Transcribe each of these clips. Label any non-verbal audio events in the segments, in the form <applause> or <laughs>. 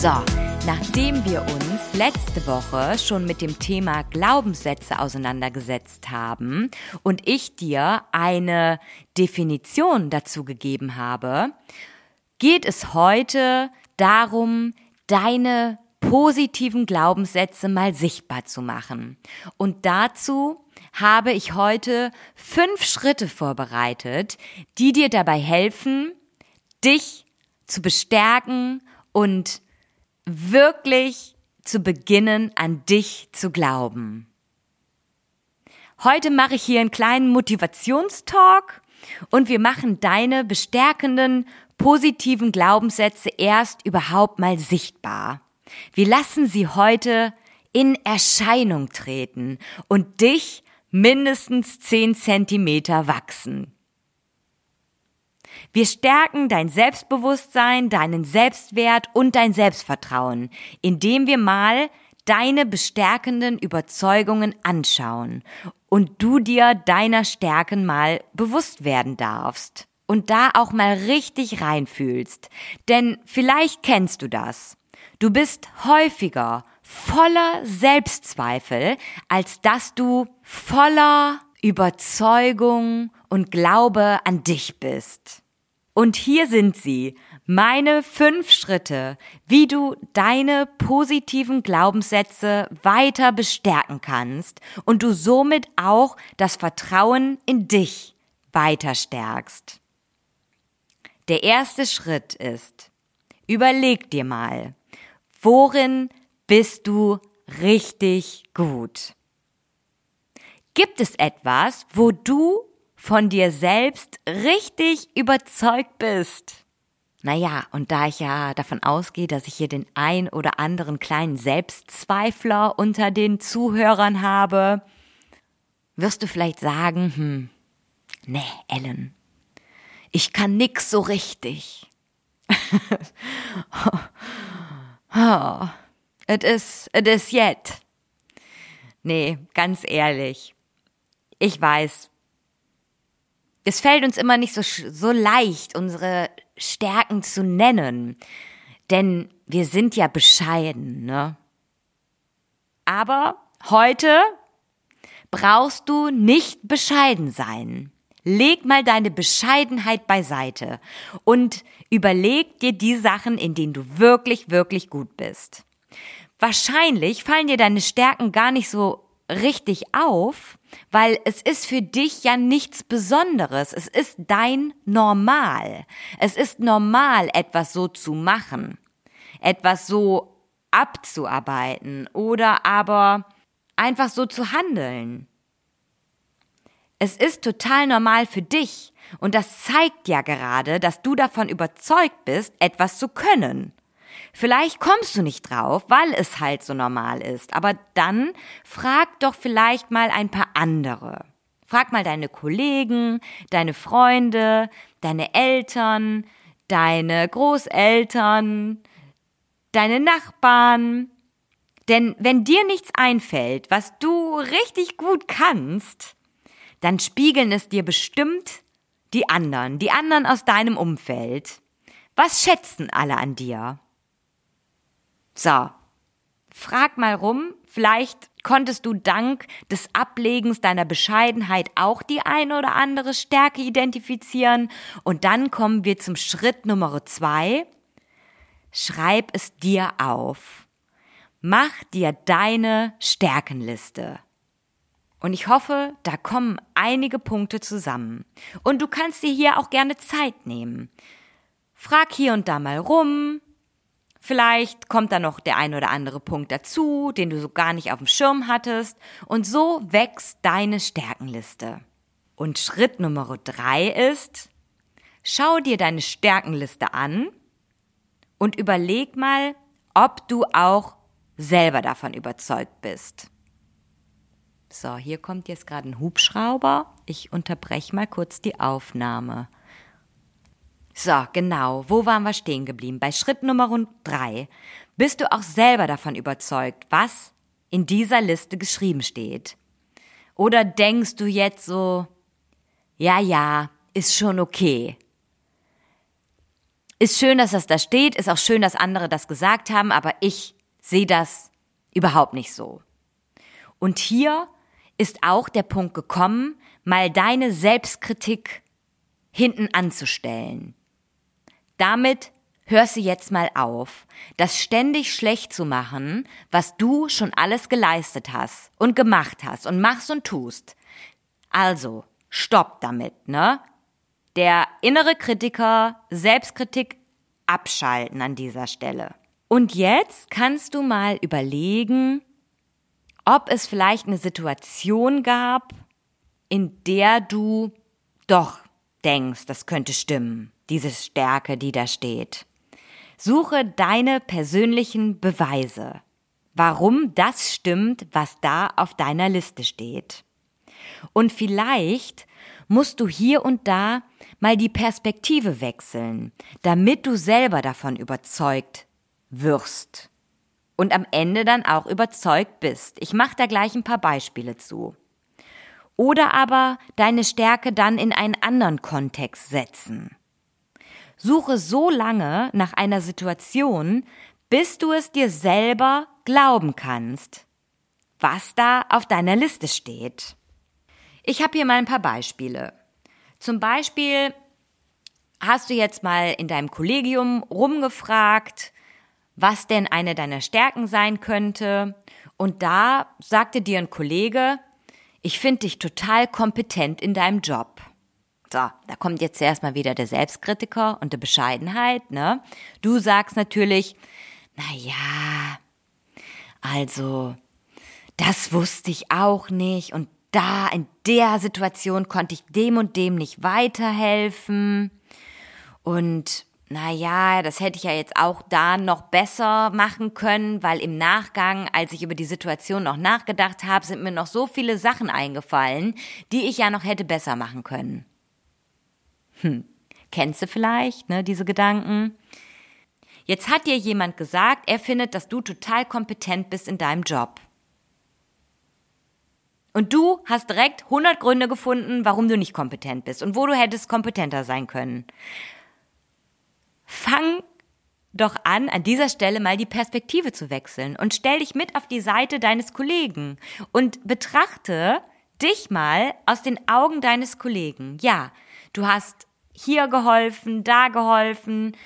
So, nachdem wir uns letzte Woche schon mit dem Thema Glaubenssätze auseinandergesetzt haben und ich dir eine Definition dazu gegeben habe, geht es heute darum, deine positiven Glaubenssätze mal sichtbar zu machen. Und dazu habe ich heute fünf Schritte vorbereitet, die dir dabei helfen, dich zu bestärken und wirklich zu beginnen, an dich zu glauben. Heute mache ich hier einen kleinen Motivationstalk und wir machen deine bestärkenden, positiven Glaubenssätze erst überhaupt mal sichtbar. Wir lassen sie heute in Erscheinung treten und dich mindestens zehn Zentimeter wachsen. Wir stärken dein Selbstbewusstsein, deinen Selbstwert und dein Selbstvertrauen, indem wir mal deine bestärkenden Überzeugungen anschauen und du dir deiner Stärken mal bewusst werden darfst und da auch mal richtig reinfühlst. Denn vielleicht kennst du das. Du bist häufiger voller Selbstzweifel, als dass du voller Überzeugung und Glaube an dich bist. Und hier sind sie, meine fünf Schritte, wie du deine positiven Glaubenssätze weiter bestärken kannst und du somit auch das Vertrauen in dich weiter stärkst. Der erste Schritt ist, überleg dir mal, worin bist du richtig gut? Gibt es etwas, wo du von dir selbst richtig überzeugt bist. Naja, und da ich ja davon ausgehe, dass ich hier den ein oder anderen kleinen Selbstzweifler unter den Zuhörern habe, wirst du vielleicht sagen, hm, nee, Ellen, ich kann nix so richtig. <laughs> oh, it is, it is yet. Nee, ganz ehrlich. Ich weiß, es fällt uns immer nicht so, so leicht, unsere Stärken zu nennen. Denn wir sind ja bescheiden, ne? Aber heute brauchst du nicht bescheiden sein. Leg mal deine Bescheidenheit beiseite und überleg dir die Sachen, in denen du wirklich, wirklich gut bist. Wahrscheinlich fallen dir deine Stärken gar nicht so richtig auf, weil es ist für dich ja nichts Besonderes. Es ist dein Normal. Es ist normal, etwas so zu machen, etwas so abzuarbeiten oder aber einfach so zu handeln. Es ist total normal für dich und das zeigt ja gerade, dass du davon überzeugt bist, etwas zu können. Vielleicht kommst du nicht drauf, weil es halt so normal ist. Aber dann frag doch vielleicht mal ein paar andere. Frag mal deine Kollegen, deine Freunde, deine Eltern, deine Großeltern, deine Nachbarn. Denn wenn dir nichts einfällt, was du richtig gut kannst, dann spiegeln es dir bestimmt die anderen, die anderen aus deinem Umfeld. Was schätzen alle an dir? So, frag mal rum, vielleicht konntest du dank des Ablegens deiner Bescheidenheit auch die eine oder andere Stärke identifizieren. Und dann kommen wir zum Schritt Nummer zwei. Schreib es dir auf. Mach dir deine Stärkenliste. Und ich hoffe, da kommen einige Punkte zusammen. Und du kannst dir hier auch gerne Zeit nehmen. Frag hier und da mal rum, Vielleicht kommt da noch der ein oder andere Punkt dazu, den du so gar nicht auf dem Schirm hattest. Und so wächst deine Stärkenliste. Und Schritt Nummer drei ist, schau dir deine Stärkenliste an und überleg mal, ob du auch selber davon überzeugt bist. So, hier kommt jetzt gerade ein Hubschrauber. Ich unterbreche mal kurz die Aufnahme. So, genau. Wo waren wir stehen geblieben? Bei Schritt Nummer drei. Bist du auch selber davon überzeugt, was in dieser Liste geschrieben steht? Oder denkst du jetzt so, ja, ja, ist schon okay. Ist schön, dass das da steht, ist auch schön, dass andere das gesagt haben, aber ich sehe das überhaupt nicht so. Und hier ist auch der Punkt gekommen, mal deine Selbstkritik hinten anzustellen. Damit hörst du jetzt mal auf, das ständig schlecht zu machen, was du schon alles geleistet hast und gemacht hast und machst und tust. Also, stopp damit, ne? Der innere Kritiker, Selbstkritik abschalten an dieser Stelle. Und jetzt kannst du mal überlegen, ob es vielleicht eine Situation gab, in der du doch denkst, das könnte stimmen, diese Stärke, die da steht. Suche deine persönlichen Beweise, warum das stimmt, was da auf deiner Liste steht. Und vielleicht musst du hier und da mal die Perspektive wechseln, damit du selber davon überzeugt wirst und am Ende dann auch überzeugt bist. Ich mache da gleich ein paar Beispiele zu. Oder aber deine Stärke dann in einen anderen Kontext setzen. Suche so lange nach einer Situation, bis du es dir selber glauben kannst, was da auf deiner Liste steht. Ich habe hier mal ein paar Beispiele. Zum Beispiel hast du jetzt mal in deinem Kollegium rumgefragt, was denn eine deiner Stärken sein könnte. Und da sagte dir ein Kollege, ich finde dich total kompetent in deinem Job. So, da kommt jetzt erstmal wieder der Selbstkritiker und der Bescheidenheit, ne? Du sagst natürlich, na ja, also, das wusste ich auch nicht und da in der Situation konnte ich dem und dem nicht weiterhelfen. Und naja, das hätte ich ja jetzt auch da noch besser machen können, weil im Nachgang, als ich über die Situation noch nachgedacht habe, sind mir noch so viele Sachen eingefallen, die ich ja noch hätte besser machen können. Hm, kennst du vielleicht, ne, diese Gedanken? Jetzt hat dir jemand gesagt, er findet, dass du total kompetent bist in deinem Job. Und du hast direkt 100 Gründe gefunden, warum du nicht kompetent bist und wo du hättest kompetenter sein können. Fang doch an, an dieser Stelle mal die Perspektive zu wechseln und stell dich mit auf die Seite deines Kollegen und betrachte dich mal aus den Augen deines Kollegen. Ja, du hast hier geholfen, da geholfen,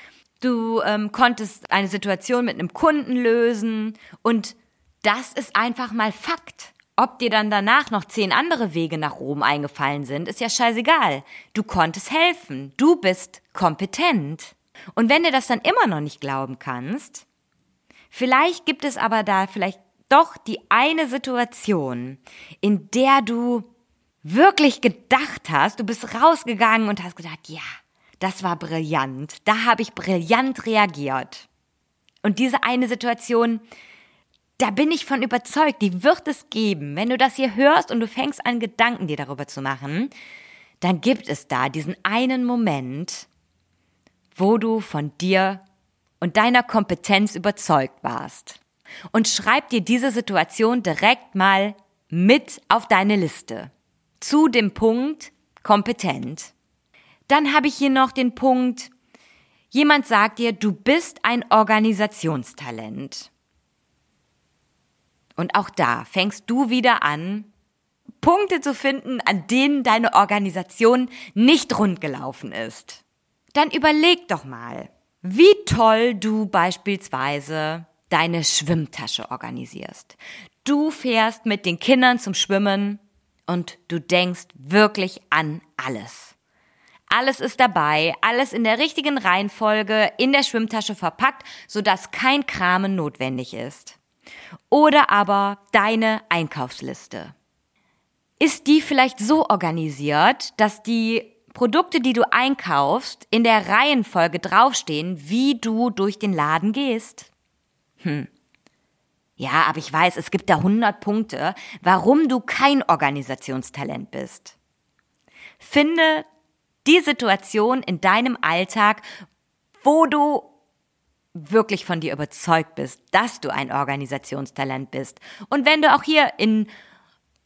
du ähm, konntest eine Situation mit einem Kunden lösen und das ist einfach mal Fakt. Ob dir dann danach noch zehn andere Wege nach Rom eingefallen sind, ist ja scheißegal. Du konntest helfen. Du bist kompetent. Und wenn du das dann immer noch nicht glauben kannst, vielleicht gibt es aber da vielleicht doch die eine Situation, in der du wirklich gedacht hast, du bist rausgegangen und hast gedacht, ja, das war brillant, da habe ich brillant reagiert. Und diese eine Situation, da bin ich von überzeugt, die wird es geben. Wenn du das hier hörst und du fängst an, Gedanken dir darüber zu machen, dann gibt es da diesen einen Moment, wo du von dir und deiner Kompetenz überzeugt warst. Und schreib dir diese Situation direkt mal mit auf deine Liste. Zu dem Punkt kompetent. Dann habe ich hier noch den Punkt, jemand sagt dir, du bist ein Organisationstalent. Und auch da fängst du wieder an, Punkte zu finden, an denen deine Organisation nicht rundgelaufen ist. Dann überleg doch mal, wie toll du beispielsweise deine Schwimmtasche organisierst. Du fährst mit den Kindern zum Schwimmen und du denkst wirklich an alles. Alles ist dabei, alles in der richtigen Reihenfolge in der Schwimmtasche verpackt, sodass kein Kramen notwendig ist. Oder aber deine Einkaufsliste. Ist die vielleicht so organisiert, dass die Produkte, die du einkaufst, in der Reihenfolge draufstehen, wie du durch den Laden gehst? Hm. Ja, aber ich weiß, es gibt da 100 Punkte, warum du kein Organisationstalent bist. Finde die Situation in deinem Alltag, wo du wirklich von dir überzeugt bist, dass du ein Organisationstalent bist. Und wenn du auch hier in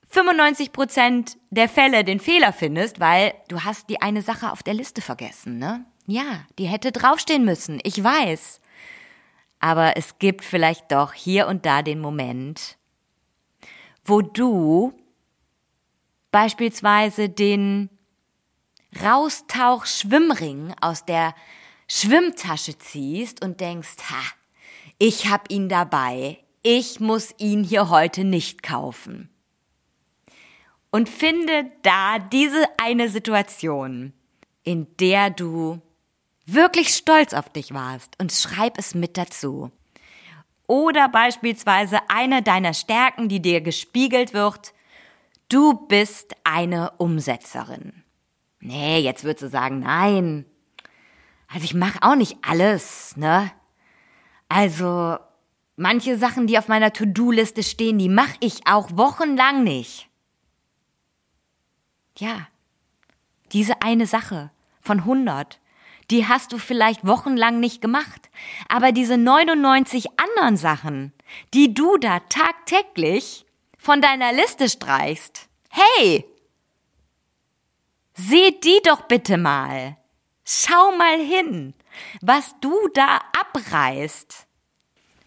95 Prozent der Fälle den Fehler findest, weil du hast die eine Sache auf der Liste vergessen, ne? Ja, die hätte draufstehen müssen, ich weiß. Aber es gibt vielleicht doch hier und da den Moment, wo du beispielsweise den Raustauch-Schwimmring aus der Schwimmtasche ziehst und denkst, ha, ich hab ihn dabei, ich muss ihn hier heute nicht kaufen. Und finde da diese eine Situation, in der du wirklich stolz auf dich warst und schreib es mit dazu. Oder beispielsweise eine deiner Stärken, die dir gespiegelt wird, du bist eine Umsetzerin. Nee, jetzt würdest du sagen, nein. Also ich mache auch nicht alles, ne? Also manche Sachen, die auf meiner To-Do-Liste stehen, die mache ich auch wochenlang nicht. Ja, diese eine Sache von 100, die hast du vielleicht wochenlang nicht gemacht. Aber diese 99 anderen Sachen, die du da tagtäglich von deiner Liste streichst, hey, seh die doch bitte mal. Schau mal hin, was du da abreißt.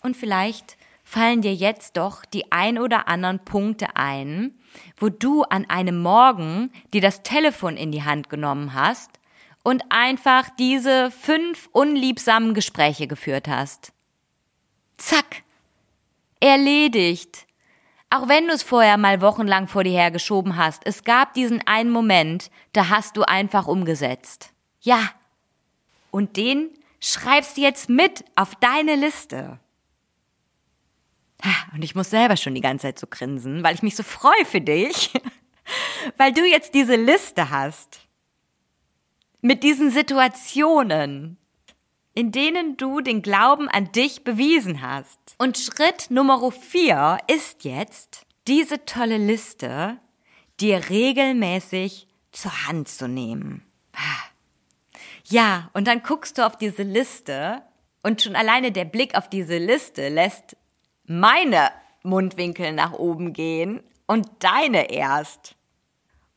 Und vielleicht fallen dir jetzt doch die ein oder anderen Punkte ein, wo du an einem Morgen dir das Telefon in die Hand genommen hast und einfach diese fünf unliebsamen Gespräche geführt hast. Zack. Erledigt. Auch wenn du es vorher mal wochenlang vor dir hergeschoben hast, es gab diesen einen Moment, da hast du einfach umgesetzt. Ja. Und den schreibst du jetzt mit auf deine Liste. Und ich muss selber schon die ganze Zeit so grinsen, weil ich mich so freue für dich, <laughs> weil du jetzt diese Liste hast mit diesen Situationen, in denen du den Glauben an dich bewiesen hast. Und Schritt Nummer vier ist jetzt, diese tolle Liste dir regelmäßig zur Hand zu nehmen. Ja, und dann guckst du auf diese Liste und schon alleine der Blick auf diese Liste lässt meine Mundwinkel nach oben gehen und deine erst.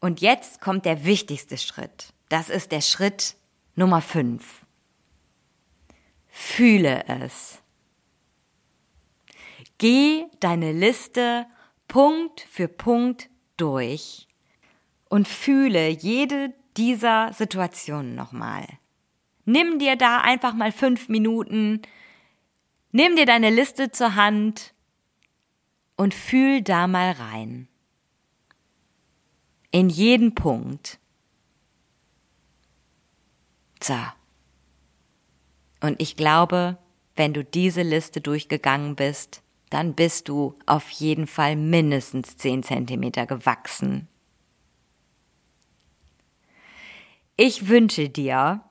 Und jetzt kommt der wichtigste Schritt. Das ist der Schritt Nummer fünf. Fühle es. Geh deine Liste Punkt für Punkt durch und fühle jede dieser Situationen nochmal. Nimm dir da einfach mal fünf Minuten, nimm dir deine Liste zur Hand und fühl da mal rein. In jeden Punkt. So. Und ich glaube, wenn du diese Liste durchgegangen bist, dann bist du auf jeden Fall mindestens 10 Zentimeter gewachsen. Ich wünsche dir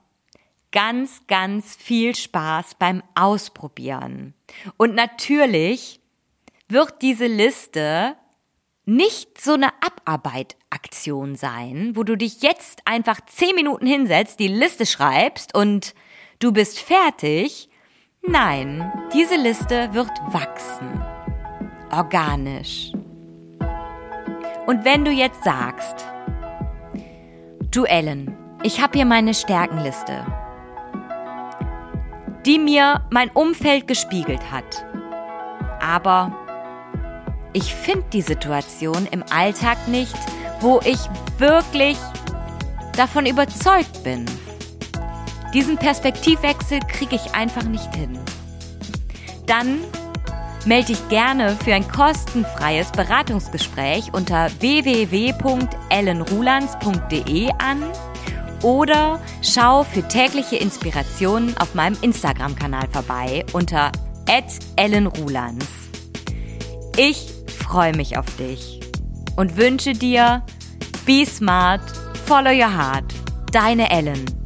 ganz, ganz viel Spaß beim Ausprobieren. Und natürlich wird diese Liste nicht so eine Abarbeitaktion sein, wo du dich jetzt einfach zehn Minuten hinsetzt, die Liste schreibst und du bist fertig. Nein, diese Liste wird wachsen. Organisch. Und wenn du jetzt sagst, du Ellen, ich habe hier meine Stärkenliste, die mir mein Umfeld gespiegelt hat. Aber ich finde die Situation im Alltag nicht, wo ich wirklich davon überzeugt bin. Diesen Perspektivwechsel kriege ich einfach nicht hin. Dann melde dich gerne für ein kostenfreies Beratungsgespräch unter www.ellenrulands.de an oder schau für tägliche Inspirationen auf meinem Instagram-Kanal vorbei unter @ellenrulands. Ich freue mich auf dich und wünsche dir Be smart, follow your heart. Deine Ellen.